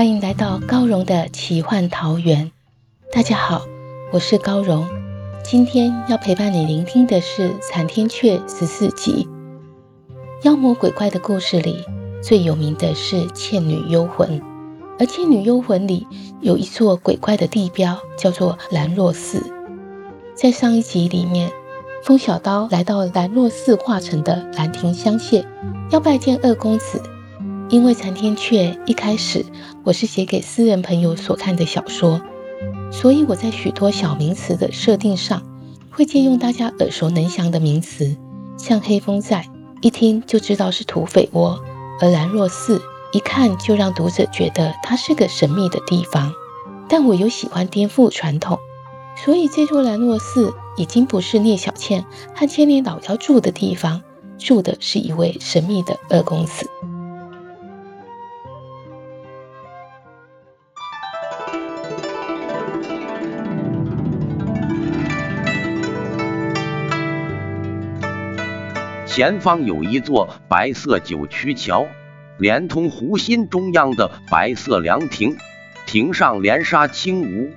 欢迎来到高荣的奇幻桃源。大家好，我是高荣。今天要陪伴你聆听的是《残天阙》十四集。妖魔鬼怪的故事里，最有名的是倩女幽魂。而倩女幽魂里有一座鬼怪的地标，叫做兰若寺。在上一集里面，风小刀来到兰若寺化成的兰亭香榭，要拜见二公子。因为《残天阙》一开始我是写给私人朋友所看的小说，所以我在许多小名词的设定上会借用大家耳熟能详的名词，像黑风寨，一听就知道是土匪窝；而兰若寺，一看就让读者觉得它是个神秘的地方。但我又喜欢颠覆传统，所以这座兰若寺已经不是聂小倩和千年老妖住的地方，住的是一位神秘的二公子。前方有一座白色九曲桥，连通湖心中央的白色凉亭，亭上连纱轻舞，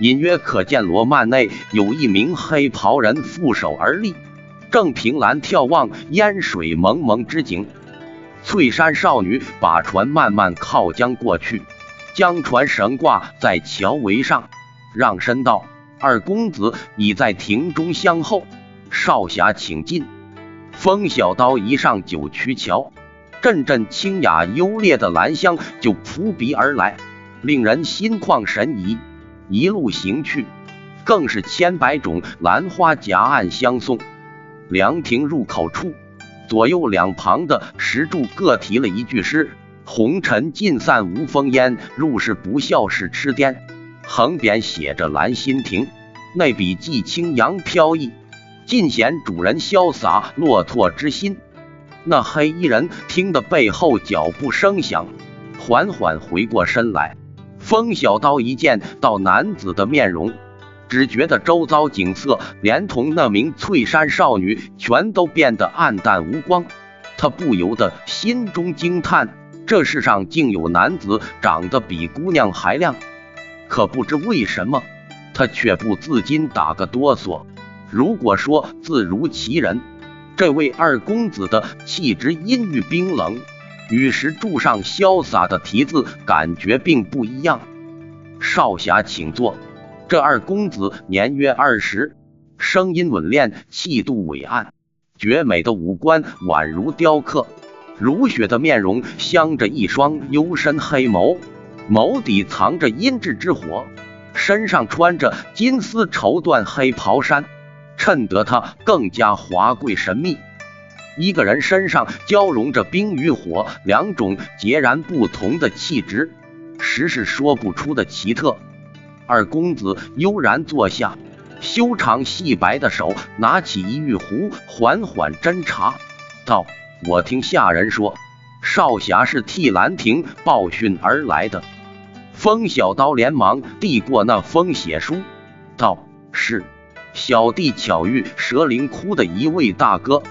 隐约可见罗曼内有一名黑袍人负手而立，正凭栏眺望烟水蒙蒙之景。翠山少女把船慢慢靠江过去，将船绳挂在桥围上，让身道：“二公子已在亭中相候，少侠请进。”风小刀一上九曲桥，阵阵清雅幽冽的兰香就扑鼻而来，令人心旷神怡。一路行去，更是千百种兰花夹岸相送。凉亭入口处，左右两旁的石柱各题了一句诗：“红尘尽散无风烟，入世不笑是痴癫。”横匾写着“兰心亭”，内笔既清扬飘逸。尽显主人潇洒落拓之心。那黑衣人听得背后脚步声响，缓缓回过身来。风小刀一见到男子的面容，只觉得周遭景色连同那名翠山少女全都变得暗淡无光。他不由得心中惊叹：这世上竟有男子长得比姑娘还亮。可不知为什么，他却不自禁打个哆嗦。如果说自如其人，这位二公子的气质阴郁冰冷，与石柱上潇洒的题字感觉并不一样。少侠请坐。这二公子年约二十，声音稳练，气度伟岸，绝美的五官宛如雕刻，如雪的面容镶着一双幽深黑眸，眸底藏着阴鸷之火，身上穿着金丝绸缎黑袍衫。衬得他更加华贵神秘。一个人身上交融着冰与火两种截然不同的气质，实是说不出的奇特。二公子悠然坐下，修长细白的手拿起一玉壶，缓缓斟茶，道：“我听下人说，少侠是替兰亭报讯而来的。”风小刀连忙递过那封血书，道：“是。”小弟巧遇蛇灵窟的一位大哥，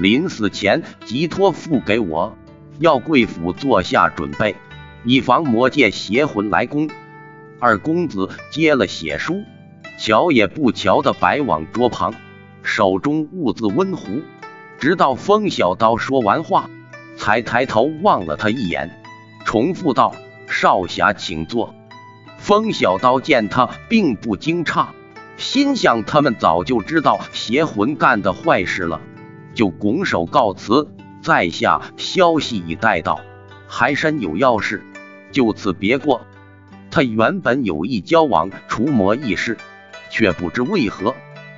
临死前即托付给我，要贵府做下准备，以防魔界邪魂来攻。二公子接了血书，瞧也不瞧的摆往桌旁，手中兀自温壶，直到风小刀说完话，才抬头望了他一眼，重复道：“少侠请坐。”风小刀见他并不惊诧。心想他们早就知道邪魂干的坏事了，就拱手告辞，在下消息已带到，还身有要事，就此别过。他原本有意交往除魔一事，却不知为何，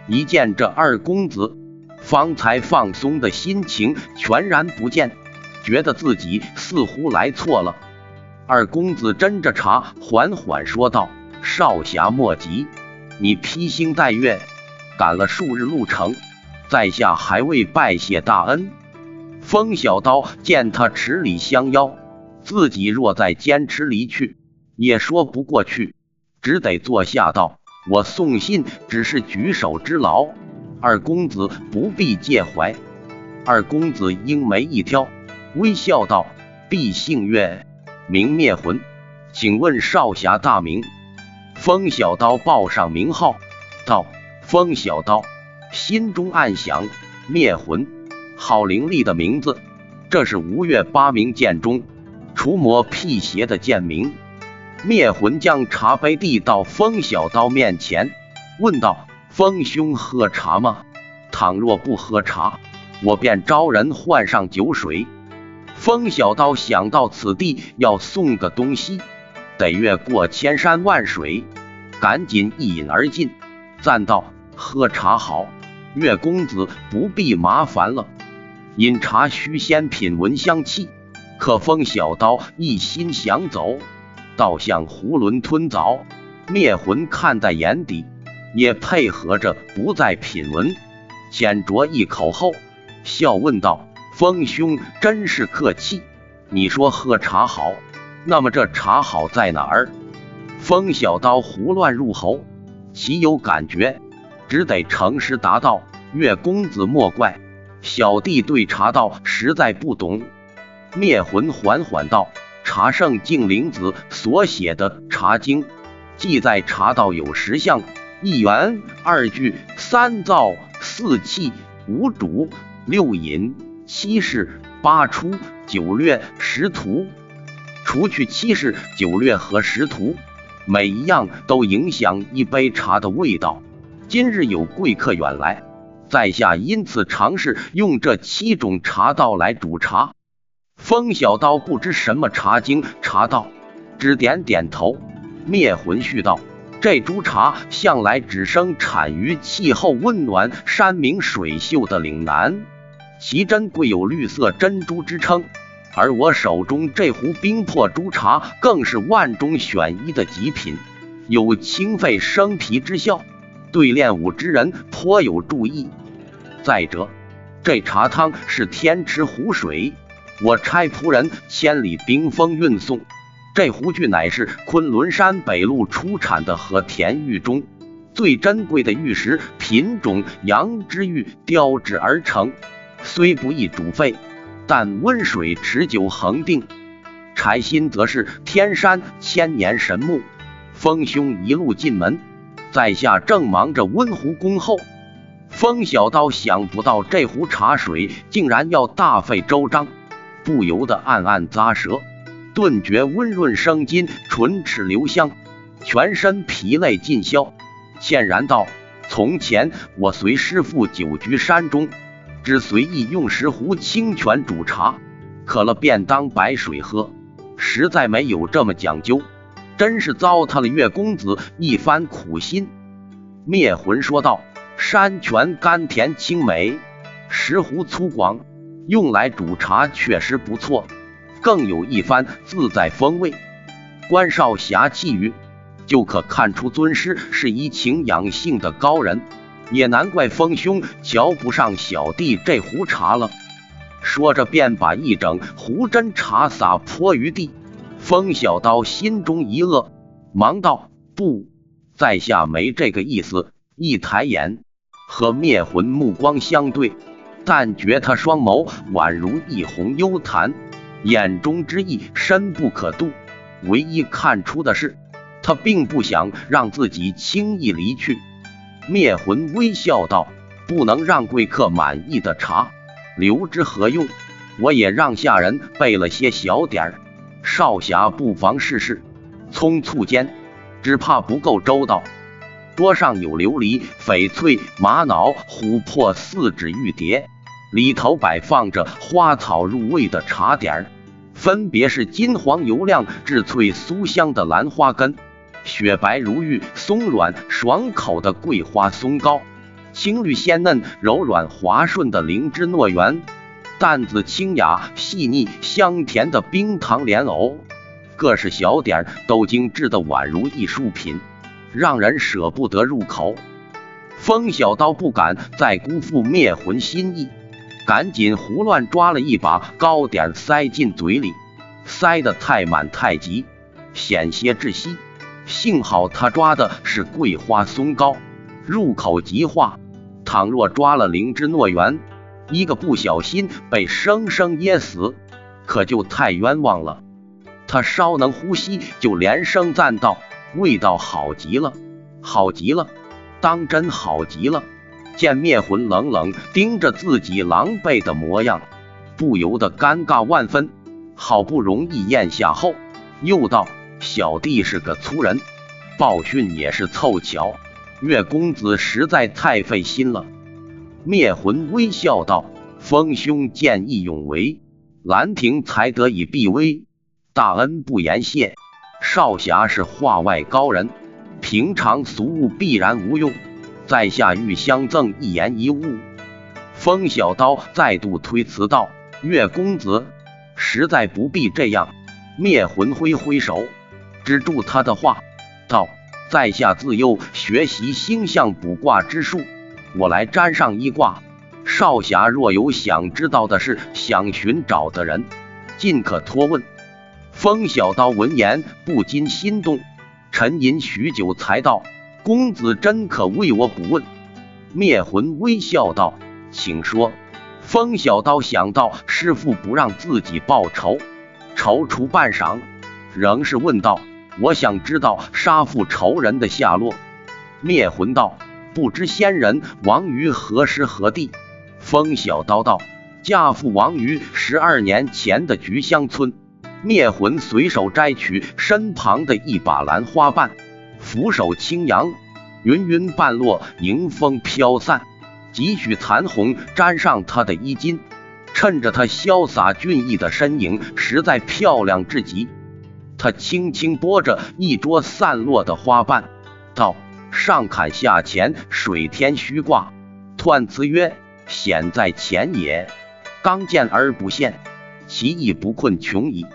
一见这二公子，方才放松的心情全然不见，觉得自己似乎来错了。二公子斟着茶，缓缓说道：“少侠莫急，你披星戴月赶了数日路程，在下还未拜谢大恩。”风小刀见他迟礼相邀，自己若再坚持离去。也说不过去，只得坐下道：“我送信只是举手之劳，二公子不必介怀。”二公子鹰眉一挑，微笑道：“毕姓岳，名灭魂，请问少侠大名？”风小刀报上名号，道：“风小刀。”心中暗想：“灭魂，好凌厉的名字，这是吴越八名剑中除魔辟邪的剑名。”灭魂将茶杯递到风小刀面前，问道：“风兄喝茶吗？倘若不喝茶，我便招人换上酒水。”风小刀想到此地要送个东西，得越过千山万水，赶紧一饮而尽，赞道：“喝茶好，岳公子不必麻烦了。饮茶须先品闻香气。”可风小刀一心想走。倒像囫囵吞枣，灭魂看在眼底，也配合着不再品闻，浅酌一口后，笑问道：“风兄真是客气。你说喝茶好，那么这茶好在哪儿？”风小刀胡乱入喉，岂有感觉？只得诚实答道：“岳公子莫怪，小弟对茶道实在不懂。”灭魂缓缓道。茶圣净灵子所写的《茶经》，记载茶道有十项：一元、二聚、三燥、四气、五煮、六饮、七事、八出、九略、十图。除去七事、九略和十图，每一样都影响一杯茶的味道。今日有贵客远来，在下因此尝试用这七种茶道来煮茶。风小刀不知什么茶经茶道，只点点头。灭魂续道：“这株茶向来只生产于气候温暖、山明水秀的岭南，其珍贵有绿色珍珠之称。而我手中这壶冰魄珠茶，更是万中选一的极品，有清肺生脾之效，对练武之人颇有助益。再者，这茶汤是天池湖水。”我差仆人千里冰封运送，这壶具乃是昆仑山北麓出产的和田玉中最珍贵的玉石品种羊脂玉雕制而成，虽不易煮沸，但温水持久恒定。柴心则是天山千年神木。风兄一路进门，在下正忙着温壶恭候。风小刀想不到这壶茶水竟然要大费周章。不由得暗暗咂舌，顿觉温润生津，唇齿留香，全身疲累尽消，歉然道：“从前我随师傅久居山中，只随意用石壶清泉煮茶，渴了便当白水喝，实在没有这么讲究，真是糟蹋了岳公子一番苦心。”灭魂说道：“山泉甘甜清美，石壶粗犷。”用来煮茶确实不错，更有一番自在风味。关少侠气语，就可看出尊师是一情养性的高人，也难怪风兄瞧不上小弟这壶茶了。说着，便把一整壶真茶洒泼于地。风小刀心中一愕，忙道：“不，在下没这个意思。”一抬眼，和灭魂目光相对。但觉他双眸宛如一泓幽潭，眼中之意深不可度。唯一看出的是，他并不想让自己轻易离去。灭魂微笑道：“不能让贵客满意的茶，留之何用？我也让下人备了些小点儿，少侠不妨试试。”匆促间，只怕不够周到。桌上有琉璃、翡翠、玛瑙、琥珀四指玉碟。里头摆放着花草入味的茶点儿，分别是金黄油亮、质脆酥香的兰花根，雪白如玉、松软爽口的桂花松糕，青绿鲜嫩、柔软滑顺的灵芝糯圆，淡紫清雅、细腻香甜的冰糖莲藕，各式小点都精致的宛如艺术品，让人舍不得入口。风小刀不敢再辜负灭魂心意。赶紧胡乱抓了一把糕点塞进嘴里，塞得太满太急，险些窒息。幸好他抓的是桂花松糕，入口即化。倘若抓了灵芝糯圆，一个不小心被生生噎死，可就太冤枉了。他稍能呼吸，就连声赞道：“味道好极了，好极了，当真好极了。”见灭魂冷冷盯着自己狼狈的模样，不由得尴尬万分。好不容易咽下后，又道：“小弟是个粗人，报讯也是凑巧。岳公子实在太费心了。”灭魂微笑道：“风兄见义勇为，兰亭才得以避危，大恩不言谢。少侠是画外高人，平常俗物必然无用。”在下欲相赠一言一物。风小刀再度推辞道：“岳公子，实在不必这样。”灭魂挥挥手，止住他的话，道：“在下自幼学习星象卜卦之术，我来占上一卦。少侠若有想知道的事，想寻找的人，尽可托问。”风小刀闻言不禁心动，沉吟许久，才道。公子真可为我卜问？灭魂微笑道：“请说。”风小刀想到师傅不让自己报仇，踌躇半晌，仍是问道：“我想知道杀父仇人的下落。”灭魂道：“不知仙人亡于何时何地？”风小刀道：“家父亡于十二年前的菊香村。”灭魂随手摘取身旁的一把兰花瓣。俯首轻扬，云云半落，迎风飘散，几许残红沾上他的衣襟，衬着他潇洒俊逸的身影，实在漂亮至极。他轻轻拨着一桌散落的花瓣，道：“上坎下乾，水天虚卦。彖辞曰：险在前也。刚健而不陷，其意不困穷矣。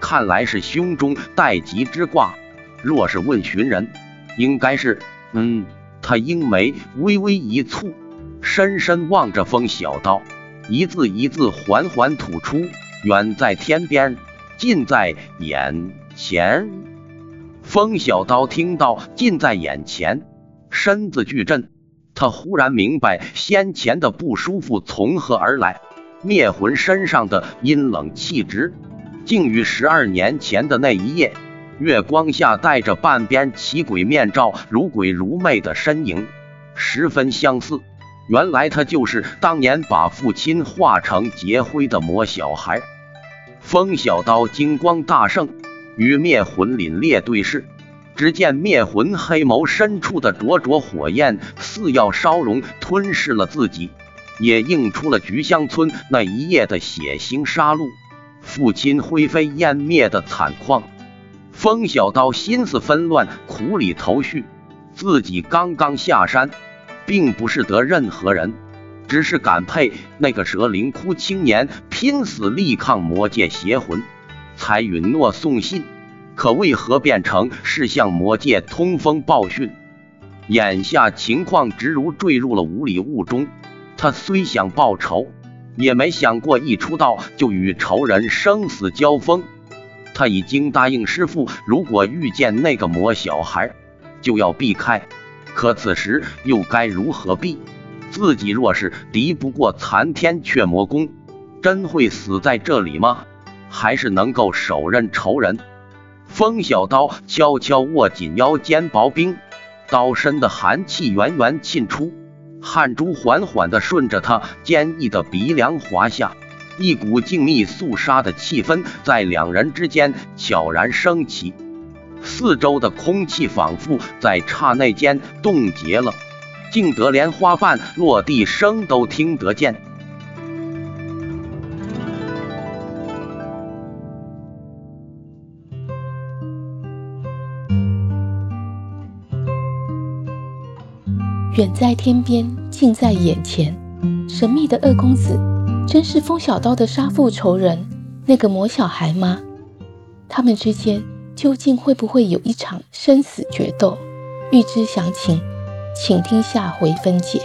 看来是胸中带吉之卦。”若是问寻人，应该是……嗯，他鹰眉微微一蹙，深深望着风小刀，一字一字缓缓吐出：“远在天边，近在眼前。”风小刀听到“近在眼前”，身子巨震，他忽然明白先前的不舒服从何而来。灭魂身上的阴冷气质，竟与十二年前的那一夜。月光下戴着半边奇鬼面罩、如鬼如魅的身影，十分相似。原来他就是当年把父亲化成劫灰的魔小孩。风小刀金光大盛，与灭魂凛冽对视。只见灭魂黑眸深处的灼灼火焰，似要烧融吞噬了自己，也映出了菊香村那一夜的血腥杀戮，父亲灰飞烟灭的惨况。风小刀心思纷乱，苦里头绪。自己刚刚下山，并不是得任何人，只是感佩那个蛇灵窟青年拼死力抗魔界邪魂，才允诺送信。可为何变成是向魔界通风报讯？眼下情况直如坠入了无里雾中。他虽想报仇，也没想过一出道就与仇人生死交锋。他已经答应师傅，如果遇见那个魔小孩，就要避开。可此时又该如何避？自己若是敌不过残天阙魔功，真会死在这里吗？还是能够手刃仇人？风小刀悄悄握紧腰间薄冰，刀身的寒气源源沁出，汗珠缓缓地顺着他坚毅的鼻梁滑下。一股静谧肃杀的气氛在两人之间悄然升起，四周的空气仿佛在刹那间冻结了，静得连花瓣落地声都听得见。远在天边，近在眼前。神秘的二公子，真是风小刀的杀父仇人那个魔小孩吗？他们之间究竟会不会有一场生死决斗？欲知详情，请听下回分解。